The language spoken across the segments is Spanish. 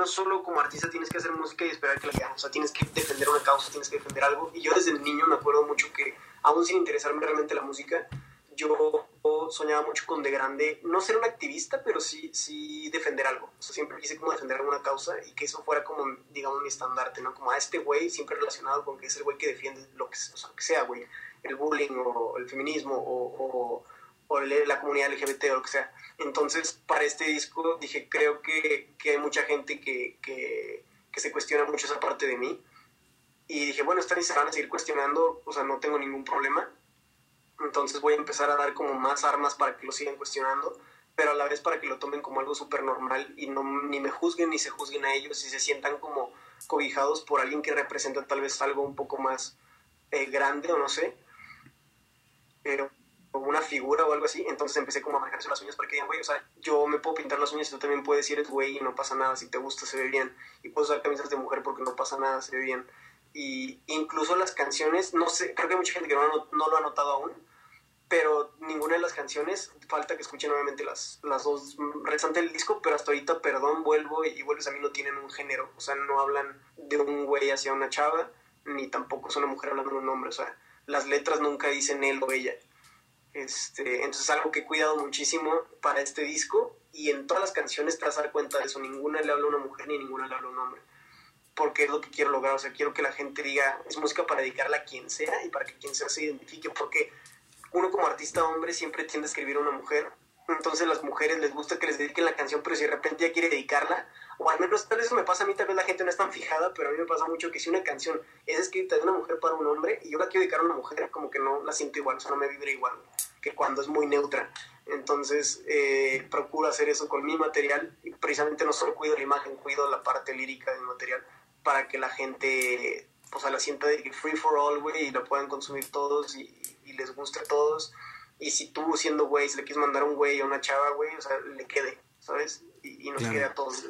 no solo como artista tienes que hacer música y esperar que la vean, o sea, tienes que defender una causa, tienes que defender algo. Y yo desde niño me acuerdo mucho que, aún sin interesarme realmente la música, yo soñaba mucho con de grande, no ser un activista, pero sí, sí defender algo. O sea, siempre quise como defender alguna causa y que eso fuera como, digamos, mi estandarte, ¿no? Como a este güey, siempre relacionado con que es el güey que defiende lo que, o sea, que sea, güey. El bullying o el feminismo o, o, la comunidad LGBT o lo que sea. Entonces, para este disco dije, creo que, que hay mucha gente que, que, que se cuestiona mucho esa parte de mí. Y dije, bueno, están y se van a seguir cuestionando, o sea, no tengo ningún problema entonces voy a empezar a dar como más armas para que lo sigan cuestionando, pero a la vez para que lo tomen como algo súper normal y no, ni me juzguen ni se juzguen a ellos y se sientan como cobijados por alguien que representa tal vez algo un poco más eh, grande o no sé, figura o algo así, entonces empecé como a marcarse las uñas para que digan, güey, o sea, yo me puedo pintar las uñas y tú también puedes eres güey y no pasa nada, si te gusta se ve bien, y puedo usar camisas de mujer porque no pasa nada, se ve bien, y incluso las canciones, no sé, creo que hay mucha gente que no, no lo ha notado aún, pero ninguna de las canciones, falta que escuchen nuevamente las, las dos restantes del disco, pero hasta ahorita, perdón, vuelvo y vuelves a mí no tienen un género, o sea, no hablan de un güey hacia una chava, ni tampoco es una mujer hablando de un hombre, o sea, las letras nunca dicen él o ella. Este, entonces es algo que he cuidado muchísimo para este disco y en todas las canciones te vas a dar cuenta de eso, ninguna le habla a una mujer ni ninguna le habla a un hombre porque es lo que quiero lograr, o sea, quiero que la gente diga, es música para dedicarla a quien sea y para que quien sea se identifique, porque uno como artista hombre siempre tiende a escribir a una mujer, entonces las mujeres les gusta que les dediquen la canción, pero si de repente ya quiere dedicarla, o al menos tal vez eso me pasa a mí, tal vez la gente no es tan fijada, pero a mí me pasa mucho que si una canción es escrita de una mujer para un hombre y yo la quiero dedicar a una mujer, como que no la siento igual, o sea, no me vibra igual que cuando es muy neutra. Entonces eh, procuro hacer eso con mi material y precisamente no solo cuido la imagen, cuido la parte lírica del material para que la gente pues a la sienta de free for all, güey, y lo puedan consumir todos y, les guste a todos. Y si tú siendo güey, si le quieres mandar un güey a una chava, güey, o sea, le quede, ¿sabes? Y, nos quede a todos,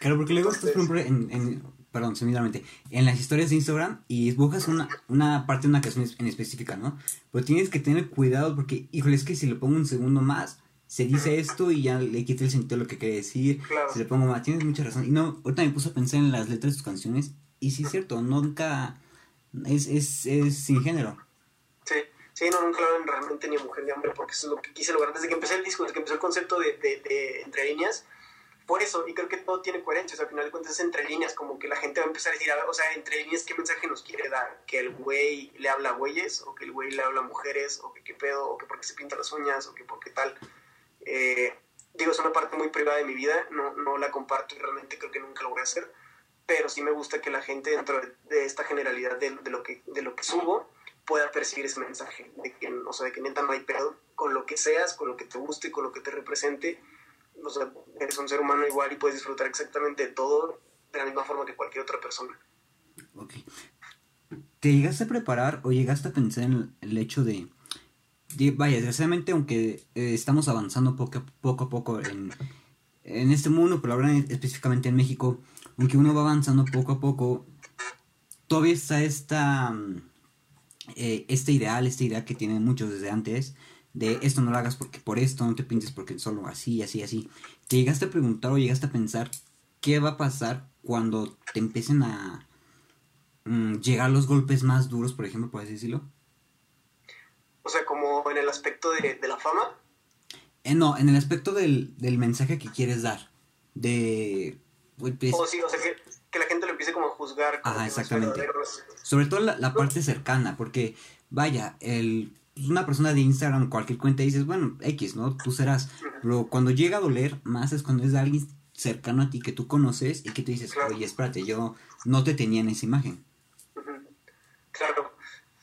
Claro, porque luego estás, por ejemplo, en, en perdón, sencillamente, en las historias de Instagram y buscas una, una parte de una canción en específica, ¿no? Pero tienes que tener cuidado porque, híjole, es que si le pongo un segundo más, se dice esto y ya le quita el sentido de lo que quiere decir. Si le pongo más, tienes mucha razón. Y no, ahorita me puse a pensar en las letras de tus canciones y sí es cierto, nunca es, es, es sin género. Sí, sí, no, nunca hablan realmente ni mujer ni hombre, porque eso es lo que quise lograr desde que empecé el disco, desde que empezó el concepto de, de, entre líneas. Por eso, y creo que todo tiene coherencia, o sea, al final de cuentas es entre líneas, como que la gente va a empezar a decir, o sea, entre líneas, ¿qué mensaje nos quiere dar? ¿Que el güey le habla a güeyes? ¿O que el güey le habla a mujeres? ¿O que qué pedo? ¿O que porque se pinta las uñas? ¿O que porque tal? Eh, digo, es una parte muy privada de mi vida, no, no la comparto y realmente creo que nunca lo voy a hacer pero sí me gusta que la gente dentro de esta generalidad de, lo, que, de lo que subo pueda percibir ese mensaje, de que, o sea, de que neta no hay pedo, con lo que seas, con lo que te guste, con lo que te represente, o sea, eres un ser humano igual y puedes disfrutar exactamente todo de la misma forma que cualquier otra persona. Ok. ¿Te llegaste a preparar o llegaste a pensar en el hecho de, vaya, desgraciadamente aunque eh, estamos avanzando poco, poco a poco en, en este mundo, pero ahora específicamente en México, aunque uno va avanzando poco a poco, todavía está esta, mm, eh, este ideal, esta idea que tienen muchos desde antes, de esto no lo hagas porque por esto, no te pintes porque solo así, así, así. ¿Te llegaste a preguntar o llegaste a pensar qué va a pasar cuando te empiecen a mm, llegar los golpes más duros, por ejemplo, por así decirlo? O sea, como en el aspecto de, la fama. Eh, no, en el aspecto del, del mensaje que quieres dar. De o sí, o sea, que, la gente lo empiece como a juzgar. Ajá, exactamente. Sobre todo la, parte cercana, porque vaya, el, pues, una persona de Instagram, cualquier cuenta, dices, bueno, X, ¿no? Tú serás. Pero cuando llega a doler, más es cuando es de alguien cercano a ti que tú conoces y que tú dices, oye, espérate, yo no te tenía en esa imagen. Claro.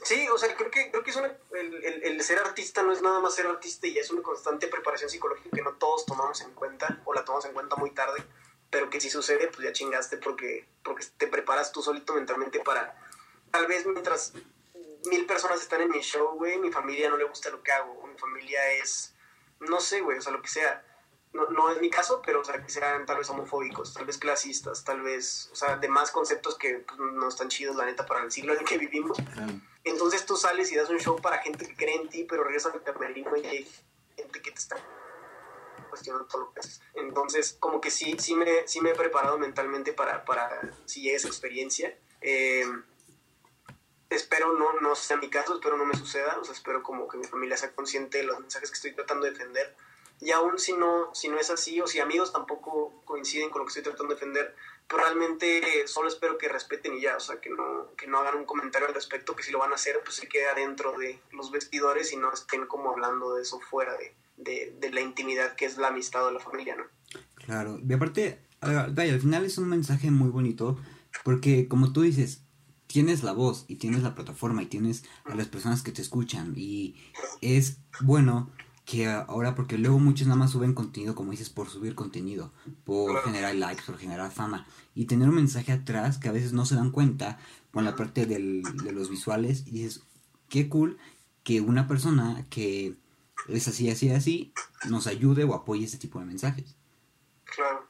Sí, o sea, creo que, creo que es el, el, ser artista no es nada más ser artista y es una constante preparación psicológica que no todos tomamos en cuenta o la tomamos en cuenta muy tarde pero que si sucede, pues ya chingaste porque, porque te preparas tú solito mentalmente para, tal vez mientras mil personas están en mi show, güey, mi familia no le gusta lo que hago, mi familia es, no sé, güey, o sea, lo que sea. No, no es mi caso, pero o sea, que sean tal vez homofóbicos, tal vez clasistas, tal vez, o sea, de más conceptos que pues, no están chidos, la neta, para el siglo en el que vivimos. Entonces tú sales y das un show para gente que cree en ti, pero regresas al camerino y hay gente que te está cuestionan todo lo que haces. Entonces, como que sí, sí me, sí me he preparado mentalmente para, para si llega esa experiencia. Eh, espero no, no sea mi caso, espero no me suceda, o sea, espero como que mi familia sea consciente de los mensajes que estoy tratando de defender. Y aún si no, si no es así, o si amigos tampoco coinciden con lo que estoy tratando de defender, pero realmente solo espero que respeten y ya, o sea, que no, que no hagan un comentario al respecto, que si lo van a hacer, pues se quede adentro de los vestidores y no estén como hablando de eso fuera de, de, de la intimidad que es la amistad o la familia, ¿no? Claro, y aparte, al final es un mensaje muy bonito, porque como tú dices, tienes la voz y tienes la plataforma y tienes a las personas que te escuchan y es bueno que ahora porque luego muchos nada más suben contenido como dices por subir contenido por generar likes por generar fama y tener un mensaje atrás que a veces no se dan cuenta con la parte del, de los visuales y dices qué cool que una persona que es así así así nos ayude o apoye este tipo de mensajes claro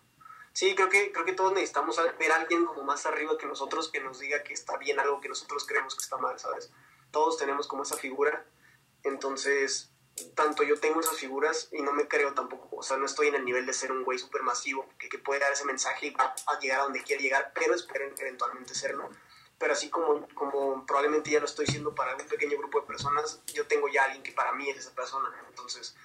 Sí, creo que, creo que todos necesitamos ver a alguien como más arriba que nosotros que nos diga que está bien algo que nosotros creemos que está mal, ¿sabes? Todos tenemos como esa figura. Entonces, tanto yo tengo esas figuras y no me creo tampoco, o sea, no estoy en el nivel de ser un güey súper masivo que, que, puede dar ese mensaje y va a llegar a donde quiere llegar, pero esperen eventualmente serlo. Pero así como, como probablemente ya lo estoy siendo para un pequeño grupo de personas, yo tengo ya alguien que para mí es esa persona. Entonces,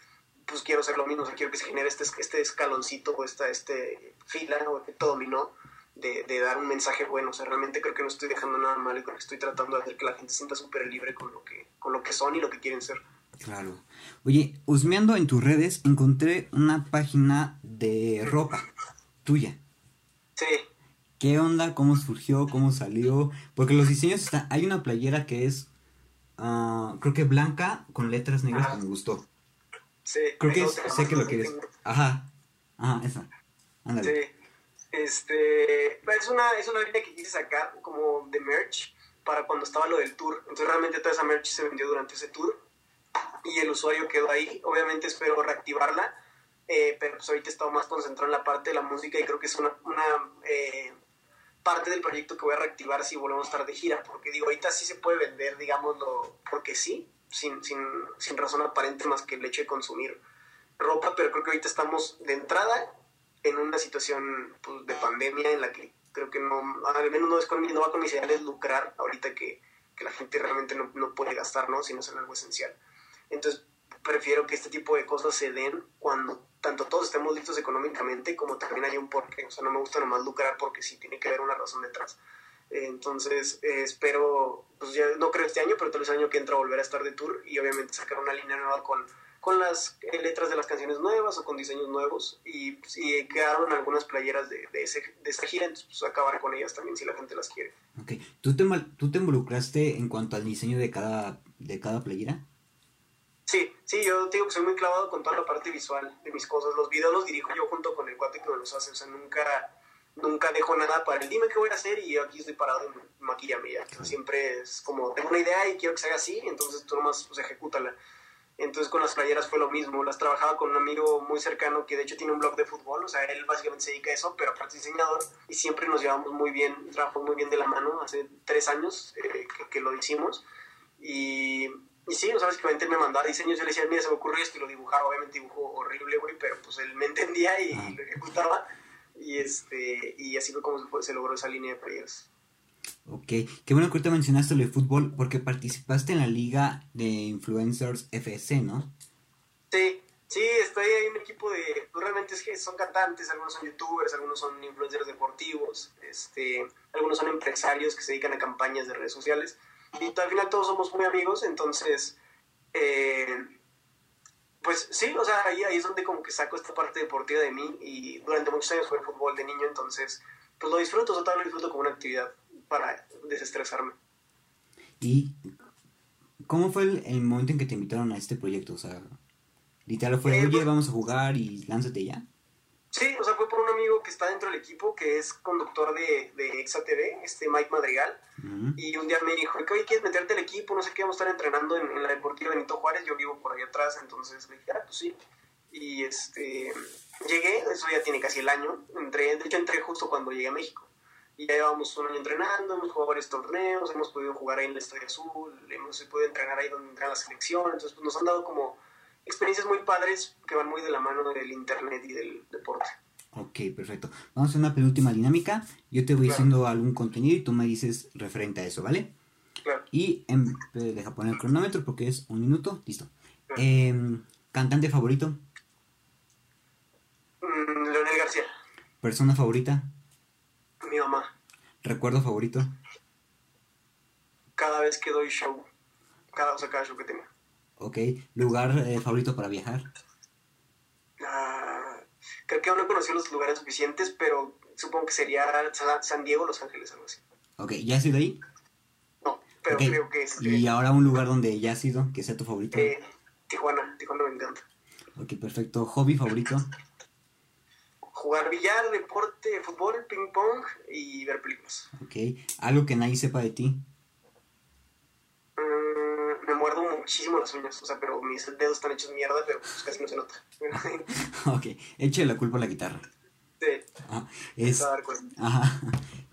pues quiero hacer lo mismo, o sea, quiero que se genere este, este escaloncito o esta este fila o efecto dominó de, de, dar un mensaje bueno, o sea, realmente creo que no estoy dejando nada mal y creo que estoy tratando de hacer que la gente se sienta súper libre con lo, que, con lo que son y lo que quieren ser. Claro. Oye, husmeando en tus redes, encontré una página de ropa tuya. Sí. ¿Qué onda? ¿Cómo surgió? ¿Cómo salió? Porque los diseños están... Hay una playera que es, uh, creo que blanca con letras negras que me gustó. Sí. Creo que es, sé que lo quieres. Ajá. Ajá, esa. Ándale. Sí. Este, es una, es una línea que quise sacar como de merch para cuando estaba lo del tour. Entonces realmente toda esa merch se vendió durante ese tour y el usuario quedó ahí. Obviamente espero reactivarla, eh, pero pues ahorita he estado más concentrado en la parte de la música y creo que es una, una eh, parte del proyecto que voy a reactivar si volvemos a estar de gira, porque digo, ahorita sí se puede vender, digámoslo, porque sí, sin, sin, sin razón aparente más que el hecho de consumir ropa, pero creo que ahorita estamos de entrada en una situación pues, de pandemia en la que creo que no, al menos no, es con, no va con mis ideales lucrar ahorita que, que la gente realmente no, no, puede gastar, ¿no? Si no es algo esencial. Entonces, prefiero que este tipo de cosas se den cuando tanto todos estemos listos económicamente como también hay un porqué. O sea, no me gusta nomás lucrar porque sí tiene que haber una razón detrás. Entonces, eh, espero, pues ya no creo este año, pero tal vez el año que entra volver a estar de tour y obviamente sacar una línea nueva con, con las letras de las canciones nuevas o con diseños nuevos. Y, pues, y quedaron algunas playeras de, de, ese, de esta gira, entonces pues acabar con ellas también si la gente las quiere. Ok, ¿tú te, ¿tú te involucraste en cuanto al diseño de cada, de cada playera? Sí, sí, yo digo que soy muy clavado con toda la parte visual de mis cosas. Los videos los dirijo yo junto con el cuate que me los hace, o sea, nunca nunca dejo nada para el dime qué voy a hacer y yo aquí estoy parado en maquillame ya. Siempre es como, tengo una idea y quiero que se haga así, entonces tú nomás pues ejecútala. Entonces con las playeras fue lo mismo, las trabajaba con un amigo muy cercano que de hecho tiene un blog de fútbol, o sea, él básicamente se dedica a eso, pero aparte es diseñador. Y siempre nos llevamos muy bien, trabajamos muy bien de la mano, hace tres años eh, que, que, lo hicimos. Y, y sí, o sea, básicamente él me mandaba diseños, yo le decía, mira, se me ocurrió esto y lo dibujaba, obviamente dibujo horrible, güey, pero pues él me entendía y lo ejecutaba y este y así fue como se, logró esa línea de playeras. Ok, qué bueno que ahorita mencionaste lo de fútbol porque participaste en la liga de influencers FC, ¿no? Sí, sí, estoy ahí en un equipo de, pues realmente es que son cantantes, algunos son youtubers, algunos son influencers deportivos, este, algunos son empresarios que se dedican a campañas de redes sociales y al final todos somos muy amigos, entonces eh, pues sí, o sea, ahí, ahí, es donde como que saco esta parte deportiva de mí y durante muchos años fue fútbol de niño, entonces pues lo disfruto, o sea, lo disfruto como una actividad para desestresarme. ¿Y cómo fue el, el, momento en que te invitaron a este proyecto? O sea, literal fue, eh, oye, pues, vamos a jugar y lánzate ya. Sí, o sea, fue por un amigo que está dentro del equipo, que es conductor de, de Exa TV, este Mike Madrigal, uh -huh. y un día me dijo, oye, ¿quieres meterte al equipo? No sé qué, vamos a estar entrenando en, en, la Deportiva Benito Juárez, yo vivo por ahí atrás, entonces le dije, ah, pues sí. Y este, llegué, eso ya tiene casi el año, entré, de hecho entré justo cuando llegué a México. Y ya llevamos un año entrenando, hemos jugado varios torneos, hemos podido jugar ahí en la Estadio Azul, hemos podido entrenar ahí donde entrenan la selección, entonces pues, nos han dado como experiencias muy padres que van muy de la mano del internet y del deporte. Ok, perfecto. Vamos a hacer una penúltima dinámica. Yo te voy Claro. diciendo algún contenido y tú me dices referente a eso, ¿vale? Claro. Y em, deja poner el cronómetro porque es un minuto. Listo. Claro. Em, cantante favorito, Mm, Leonel García, persona favorita, mi mamá. recuerdo favorito, Cada vez que doy show, cada, o sea, cada show que tengo. Ok. Lugar eh, favorito para viajar, Ah, creo que aún no he conocido los lugares suficientes, pero supongo que sería Sa- San Diego, Los Ángeles, algo así. ok. ¿Ya has ido ahí? No, pero Ok. creo que es Y ahora un lugar donde ya has ido, que sea tu favorito. eh, Tijuana. Tijuana me encanta. Ok, perfecto. Hobby favorito, Jugar billar, deporte, fútbol, ping pong y ver películas. ok. Algo que nadie sepa de ti, muchísimo las uñas, o sea, pero mis dedos están hechos mierda, pero pues casi no se nota. ok. Eche la culpa a la guitarra. Sí, Ah, es. a dar. Ajá.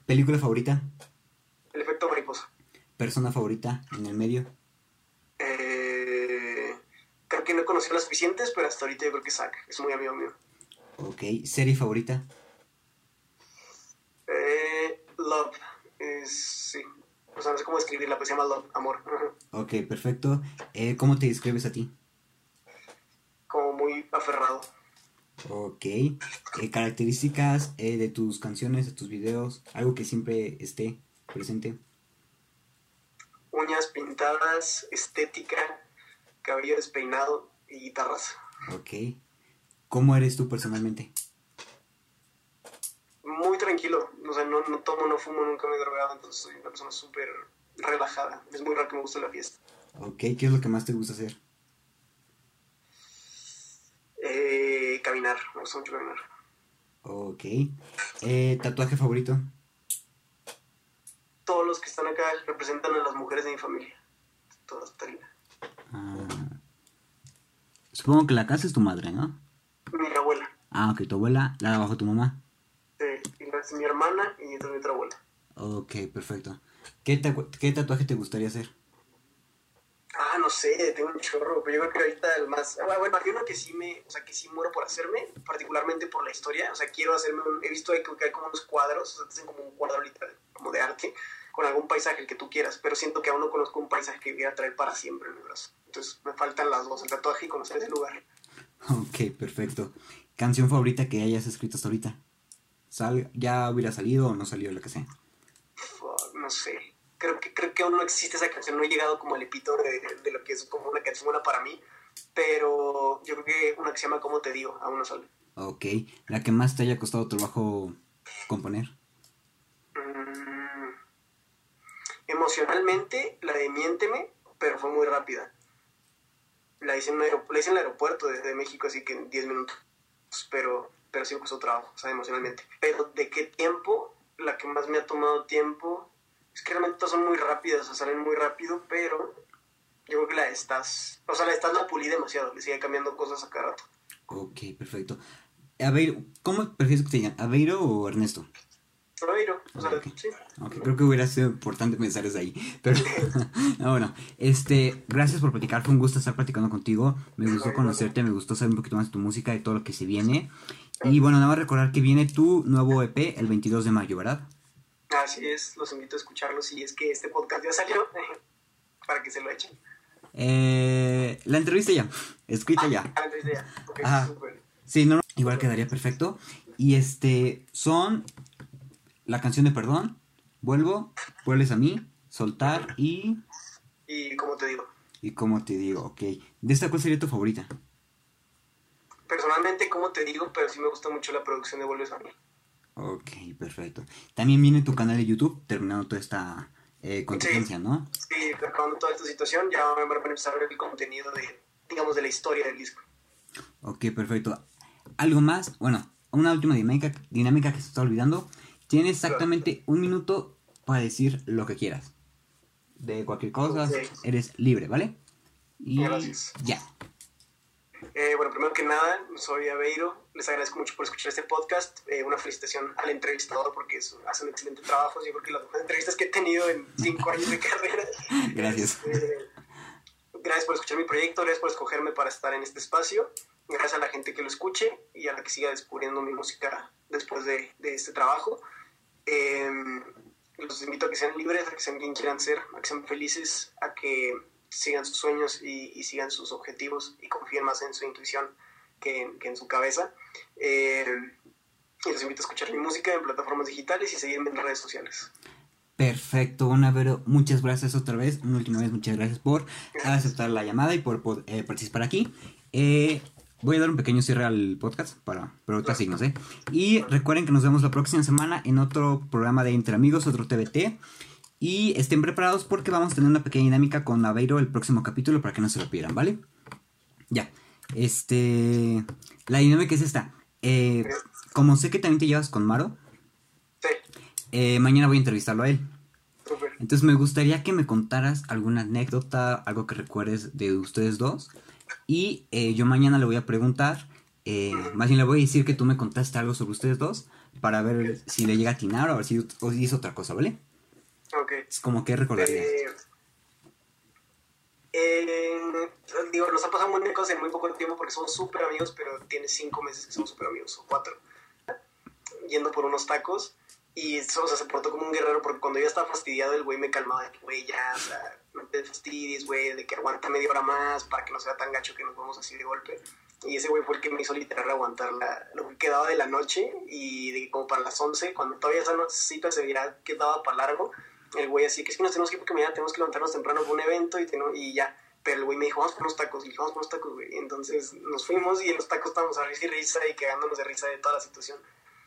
Película favorita, El efecto mariposa. persona favorita en el medio. Eh, creo que no he conocido las suficientes, pero hasta ahorita yo creo que Zack es muy amigo mío. Ok, serie favorita. Eh, love, sí. O sea, no sé cómo escribirla, pues se llama Love, amor. Ok, perfecto. Eh, ¿Cómo te describes a ti? Como muy aferrado. Ok. Eh, características eh, de tus canciones, de tus videos, algo que siempre esté presente. Uñas pintadas, estética, cabello despeinado y guitarras. Ok. ¿Cómo eres tú personalmente? Muy tranquilo, o sea, no, no tomo, no fumo, nunca me he drogado, entonces soy una persona súper relajada. Es muy raro que me guste la fiesta. Ok, ¿qué es lo que más te gusta hacer? Eh, caminar, me gusta mucho caminar. Ok. Eh, ¿Tatuaje favorito? Todos los que están acá representan a las mujeres de mi familia. Todas Talina. Ah, supongo que la casa es tu madre, ¿no? Mi abuela, Ah, ok, tu abuela, la de abajo tu mamá. eh, y la es mi hermana y esta es mi otra abuela. Ok, perfecto. ¿Qué, tacu- ¿Qué tatuaje te gustaría hacer? Ah, no sé, tengo un chorro, pero yo creo que ahorita el más... ah, Bueno, hay uno que sí me... O sea, que sí muero por hacerme, particularmente por la historia. O sea, quiero hacerme un... He visto que hay como unos cuadros, o sea, te hacen como un cuadro literal, como de arte, con algún paisaje, el que tú quieras, pero siento que aún no conozco un paisaje que voy a traer para siempre en mi brazo. Entonces, me faltan las dos, el tatuaje y conocer ese lugar. Ok, perfecto. ¿Canción favorita que hayas escrito hasta ahorita? Sal, ¿Ya hubiera salido o no salió, lo que sea? No sé. Creo que, creo que aún no existe esa canción, no he llegado como al epítome de, de lo que es como una canción buena para mí, pero yo creo que una que se llama ¿Cómo te digo? Aún no sale. Ok. ¿La que más te haya costado trabajo componer? Mm, emocionalmente, la de Miénteme, pero fue muy rápida. La hice en, la hice en el aeropuerto desde México, así que en 10 minutos. Pero, pero sí me costó trabajo, o sea, emocionalmente. Pero ¿de qué tiempo? La que más me ha tomado tiempo. Es que realmente todas son muy rápidas, o sea, salen muy rápido, pero yo creo que la de Estás. O sea, la de Estás la pulí demasiado, le sigue cambiando cosas a cada rato. Ok, perfecto. Aveiro, ¿cómo prefieres que te digan? ¿Aveiro o Ernesto? Pero, o sea, Ok. sí. Ok, creo que hubiera sido importante pensar eso ahí. Pero, no, bueno, este, gracias por platicar. Fue un gusto estar platicando contigo. Me gustó conocerte, me gustó saber un poquito más de tu música y todo lo que se viene. Y bueno, nada más recordar que viene tu nuevo EP el 22 de mayo, ¿verdad? Así es, los invito a escucharlos si es que este podcast ya salió, para que se lo echen. Eh, la entrevista ya, escrita ya. Ah, entonces ya. Ok, Ajá. súper. Sí, no, no, igual quedaría perfecto. Y este, son la canción de Perdón, Vuelvo, Vuelves a mí, Soltar y... Y como te digo, Y como te digo, ok. ¿De esta cuál sería tu favorita? personalmente, como te digo, pero sí me gusta mucho la producción de Vuelves a mí. Ok, perfecto. También viene tu canal de YouTube, terminando toda esta eh, contingencia, ¿no? Sí, acabando toda esta situación, ya van a empezar a ver el contenido de, digamos, de la historia del disco. Ok, perfecto. ¿Algo más? Bueno, una última dinámica, dinámica que se está olvidando. Tienes exactamente un minuto para decir lo que quieras. De cualquier cosa, eres libre, ¿vale? Y Gracias. ya. Eh, bueno, primero que nada, soy Aveiro. Les agradezco mucho por escuchar este podcast. Eh, una felicitación al entrevistador porque es- hace un excelente trabajo. Yo creo que las mejores entrevistas que he tenido en cinco años de carrera. Gracias. Este, gracias por escuchar mi proyecto, gracias por escogerme para estar en este espacio, gracias a la gente que lo escuche y a la que siga descubriendo mi música después de, de este trabajo. Em, los invito a que sean libres, a que sean quien quieran ser, a que sean felices, a que sigan sus sueños y, y sigan sus objetivos y confíen más en su intuición que en, que en su cabeza. Em, y los invito a escuchar mi música en plataformas digitales y seguirme en redes sociales. Perfecto, bueno, Vero, muchas gracias otra vez, una última vez, muchas gracias por aceptar la llamada y por, por, eh, participar aquí. Eh, voy a dar un pequeño cierre al podcast para, otros signos, ¿eh? Y recuerden que nos vemos la próxima semana en otro programa de Entre Amigos, otro TBT. Y estén preparados porque vamos a tener una pequeña dinámica con Aveiro el próximo capítulo para que no se lo pierdan, ¿vale? Ya. Este. La dinámica es esta. Eh, como sé que también te llevas con Maro, Sí, eh, mañana voy a entrevistarlo a él. Entonces me gustaría que me contaras alguna anécdota, algo que recuerdes de ustedes dos. Y eh, yo mañana le voy a preguntar, eh, más bien le voy a decir que tú me contaste algo sobre ustedes dos para ver si le llega a atinar o a ver si hizo otra cosa, ¿vale? Ok. Es como que recordarías. Eh, digo, nos ha pasado muy cosas en muy poco tiempo porque somos súper amigos, pero tiene cinco meses que somos súper amigos, o cuatro. Yendo por unos tacos y o sea, se portó como un guerrero porque cuando yo estaba fastidiado, el güey me calmaba de que, güey, ya, o sea, no te fastidies, güey, de que aguanta media hora más para que no sea tan gacho que nos vamos así de golpe. Y ese güey fue el que me hizo literal aguantar la, lo que quedaba de la noche y de como para las 11, cuando todavía esa cita se veía que daba para largo, el güey así, que es que nos tenemos que ir porque mañana tenemos que levantarnos temprano para un evento y, y ya. Pero el güey me dijo, vamos por unos tacos. Y dije, vamos por unos tacos, güey. Entonces nos fuimos y en los tacos estábamos a risa y risa y cagándonos de risa de toda la situación.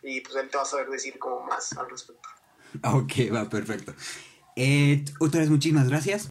Y pues él te va a saber decir como más al respecto. Ok, va, perfecto. Eh, otra vez muchísimas gracias.